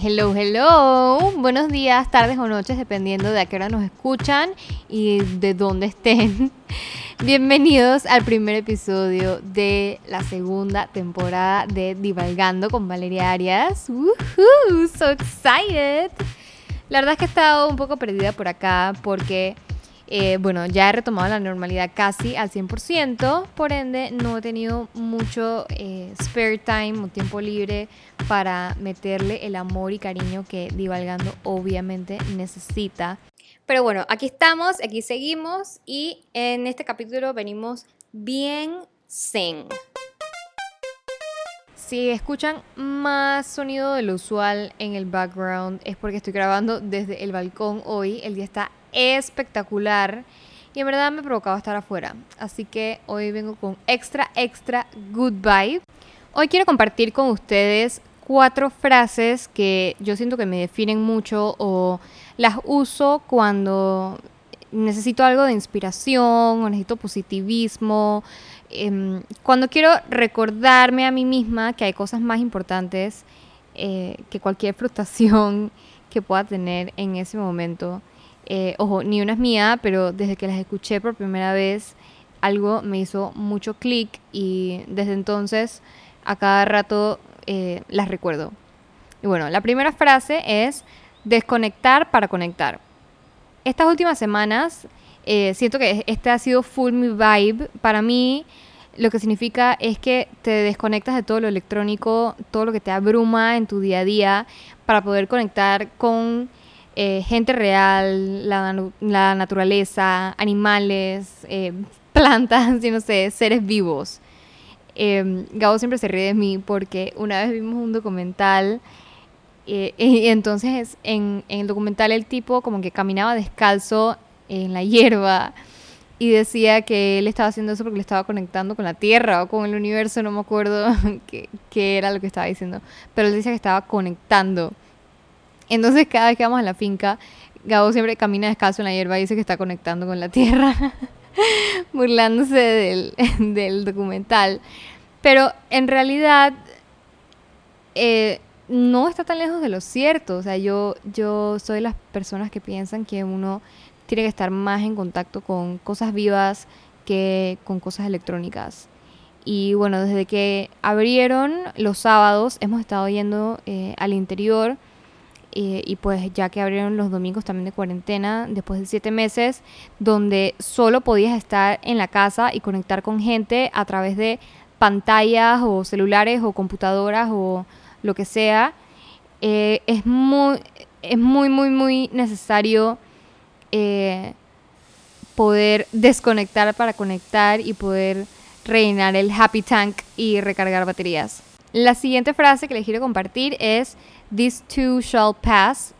Hello, hello. Buenos días, tardes o noches, dependiendo de a qué hora nos escuchan y de dónde estén. Bienvenidos al primer episodio de la segunda temporada de Divalgando con Valeria Arias. Woohoo, so excited. La verdad es que he estado un poco perdida por acá porque eh, bueno, ya he retomado la normalidad casi al 100%, por ende no he tenido mucho eh, spare time o tiempo libre para meterle el amor y cariño que Divalgando obviamente necesita. Pero bueno, aquí estamos, aquí seguimos y en este capítulo venimos bien zen. Si escuchan más sonido de lo usual en el background es porque estoy grabando desde el balcón hoy. El día está espectacular y en verdad me provocaba estar afuera. Así que hoy vengo con extra, extra good vibe. Hoy quiero compartir con ustedes cuatro frases que yo siento que me definen mucho o las uso cuando necesito algo de inspiración o necesito positivismo. Em, cuando quiero recordarme a mí misma que hay cosas más importantes eh, que cualquier frustración que pueda tener en ese momento. Eh, ojo, ni una es mía, pero desde que las escuché por primera vez, algo me hizo mucho clic y desde entonces a cada rato eh, las recuerdo. Y bueno, la primera frase es desconectar para conectar. Estas últimas semanas eh, siento que este ha sido full mi vibe. Para mí lo que significa es que te desconectas de todo lo electrónico, todo lo que te abruma en tu día a día para poder conectar con eh, gente real, la, naturaleza, animales, eh, plantas, y no sé, seres vivos. Eh, Gabo siempre se ríe de mí porque una vez vimos un documental y entonces en, en, el documental el tipo como que caminaba descalzo en la hierba y decía que él estaba haciendo eso porque le estaba conectando con la Tierra o con el universo, no me acuerdo qué, era lo que estaba diciendo, pero él decía que estaba conectando. Entonces cada vez que vamos a la finca, Gabo siempre camina descalzo en la hierba y dice que está conectando con la tierra, burlándose del, documental. Pero en realidad eh, no está tan lejos de lo cierto. O sea, yo, yo soy de las personas que piensan que uno tiene que estar más en contacto con cosas vivas que con cosas electrónicas. Y bueno, desde que abrieron los sábados hemos estado yendo eh, al interior eh, y pues ya que abrieron los domingos también de cuarentena, después de siete meses, donde solo podías estar en la casa y conectar con gente a través de pantallas o celulares o computadoras o lo que sea, eh, es, muy, es muy, muy, muy necesario eh, poder desconectar para conectar y poder rellenar el happy tank y recargar baterías. La siguiente frase que les quiero compartir es This too shall pass.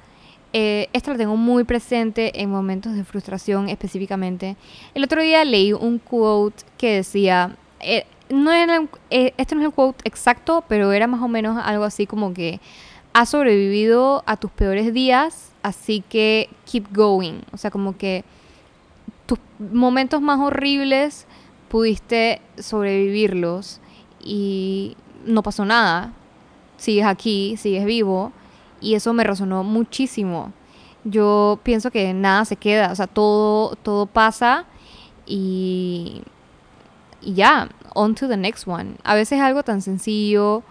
Eh, esto lo tengo muy presente en momentos de frustración específicamente. El otro día leí un quote que decía, eh, no era, eh, este no es el quote exacto, pero era más o menos algo así como que has sobrevivido a tus peores días, así que keep going. O sea, como que tus momentos más horribles pudiste sobrevivirlos y no pasó nada sigues aquí, sigues vivo, y eso me resonó muchísimo. Yo pienso que nada se queda, o sea, todo, todo pasa y, y ya, on to the next one. A veces algo tan sencillo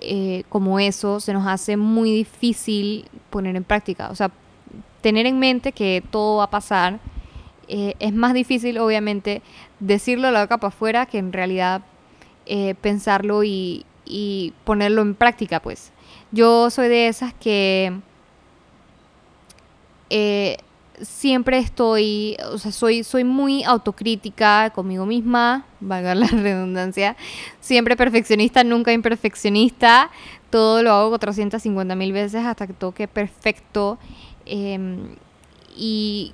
eh, como eso se nos hace muy difícil poner en práctica. O sea, tener en mente que todo va a pasar eh, es más difícil, obviamente, decirlo a la boca para afuera que en realidad eh, pensarlo y, y ponerlo en práctica, pues. Yo soy de esas que siempre estoy, o sea, soy, soy muy autocrítica conmigo misma, valga la redundancia, siempre perfeccionista, nunca imperfeccionista, todo lo hago 450 mil veces hasta que toque perfecto. Em, y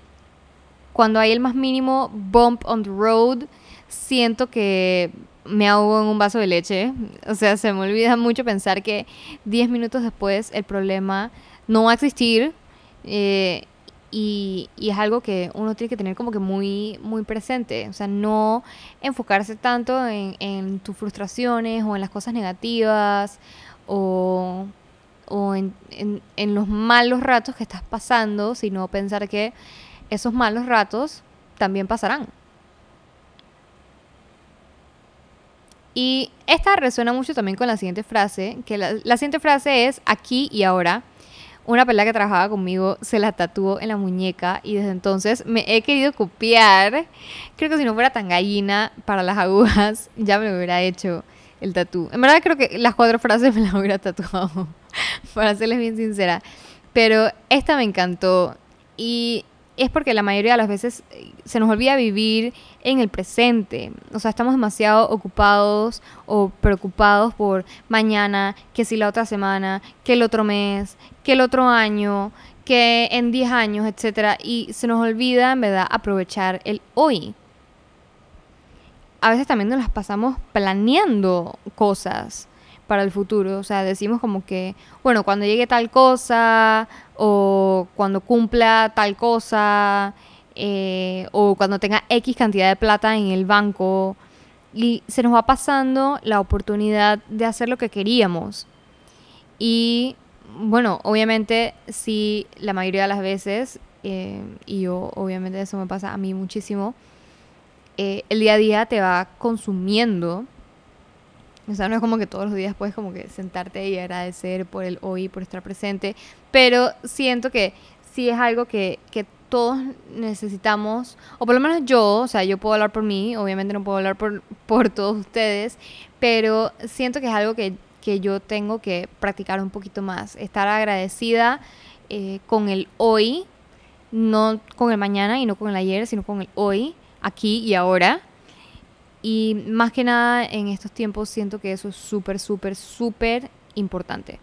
cuando hay el más mínimo bump on the road, siento que me ahogo en un vaso de leche. O sea, se me olvida mucho pensar que 10 minutos después el problema no va a existir. Eh, y, es algo que uno tiene que tener como que muy, muy presente. O sea, no enfocarse tanto en, tus frustraciones o en las cosas negativas o, o en, en los malos ratos que estás pasando, sino pensar que esos malos ratos también pasarán. Y esta resuena mucho también con la siguiente frase, que la, siguiente frase es aquí y ahora. Una pelada que trabajaba conmigo se la tatuó en la muñeca y desde entonces me he querido copiar. Creo que si no fuera tan gallina para las agujas, ya me hubiera hecho el tatú. En verdad creo que las cuatro frases me las hubiera tatuado, para serles bien sincera. Pero esta me encantó y es porque la mayoría de las veces eh, se nos olvida vivir en el presente. O sea, estamos demasiado ocupados o preocupados por mañana, que si la otra semana, que el otro mes, que el otro año, que en 10 años, etc. Y se nos olvida, en verdad, aprovechar el hoy. A veces también nos las pasamos planeando cosas para el futuro. O sea, decimos como que, bueno, cuando llegue tal cosa, o cuando cumpla tal cosa, eh, o cuando tenga X cantidad de plata en el banco, y se nos va pasando la oportunidad de hacer lo que queríamos. Y bueno, obviamente, si la mayoría de las veces, eh, y yo obviamente eso me pasa a mí muchísimo, eh, el día a día te va consumiendo o sea, no es como que todos los días puedes como que sentarte y agradecer por el hoy, por estar presente, pero siento que sí es algo que, que todos necesitamos, o por lo menos yo, o sea, yo puedo hablar por mí, obviamente no puedo hablar por, por todos ustedes, pero siento que es algo que, que yo tengo que practicar un poquito más, estar agradecida eh, con el hoy, no con el mañana y no con el ayer, sino con el hoy, aquí y ahora y más que nada en estos tiempos siento que eso es súper, súper, súper importante.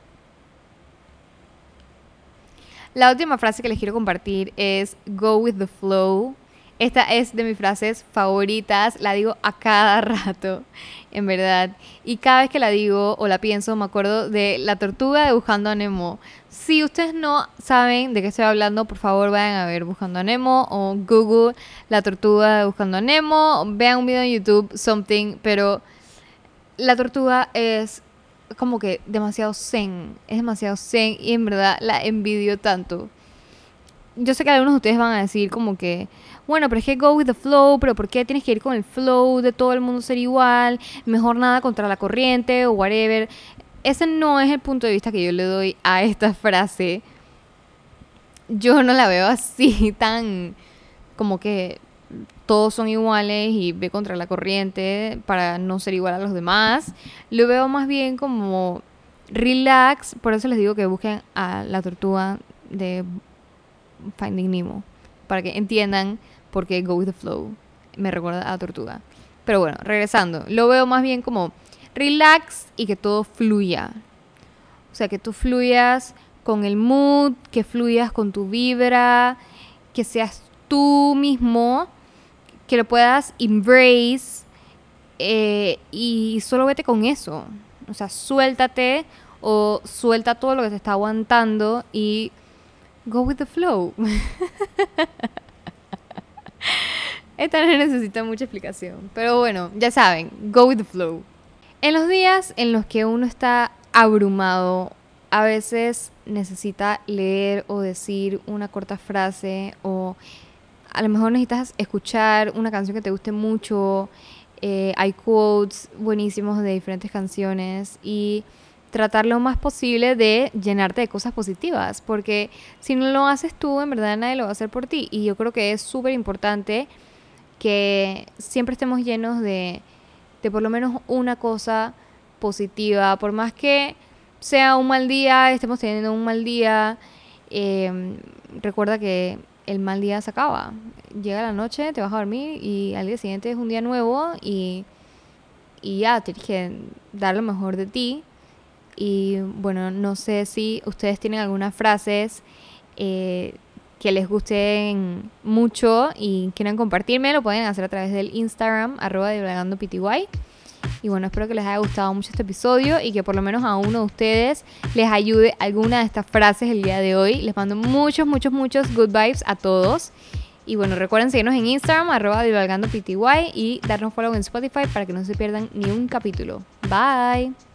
La última frase que les quiero compartir es Go with the flow. Esta es de mis frases favoritas, la digo a cada rato, en verdad. Y cada vez que la digo o la pienso, me acuerdo de la tortuga de Buscando a Nemo. Si ustedes no saben de qué estoy hablando, por favor vayan a ver Buscando a Nemo o Google la tortuga de Buscando a Nemo. Vean un video en YouTube, something, pero la tortuga es como que demasiado zen, es demasiado zen y en verdad la envidio tanto. Yo sé que algunos de ustedes van a decir como que bueno, pero es que go with the flow, pero ¿por qué tienes que ir con el flow de todo el mundo ser igual? Mejor nada contra la corriente o whatever. Ese no es el punto de vista que yo le doy a esta frase. Yo no la veo así tan como que todos son iguales y ve contra la corriente para no ser igual a los demás. Lo veo más bien como relax, por eso les digo que busquen a la tortuga de Finding Nemo, para que entiendan porque Go with the Flow me recuerda a Tortuga. Pero bueno, regresando, lo veo más bien como relax y que todo fluya. O sea, que tú fluyas con el mood, que fluyas con tu vibra, que seas tú mismo, que lo puedas embrace eh, y solo vete con eso. O sea, suéltate o suelta todo lo que te está aguantando y go with the flow. Esta no necesita mucha explicación. Pero bueno, ya saben, go with the flow. En los días en los que uno está abrumado, a veces necesita leer o decir una corta frase o a lo mejor necesitas escuchar una canción que te guste mucho. Eh, hay quotes buenísimos de diferentes canciones y tratar lo más posible de llenarte de cosas positivas, porque si no lo haces tú, en verdad nadie lo va a hacer por ti. Y yo creo que es súper importante que siempre estemos llenos de, de por lo menos una cosa positiva, por más que sea un mal día, estemos teniendo un mal día, em, recuerda que el mal día se acaba. Llega la noche, te vas a dormir y al día siguiente es un día nuevo y, y ya, tienes que dar lo mejor de ti. Y bueno, no sé si ustedes tienen algunas frases eh, que les gusten mucho y quieran compartirme, lo pueden hacer a través del Instagram, arroba pty. Y bueno, espero que les haya gustado mucho este episodio y que por lo menos a uno de ustedes les ayude alguna de estas frases el día de hoy. Les mando muchos, muchos, muchos good vibes a todos. Y bueno, recuerden seguirnos en Instagram, arroba pty y darnos follow en Spotify para que no se pierdan ni un capítulo. Bye.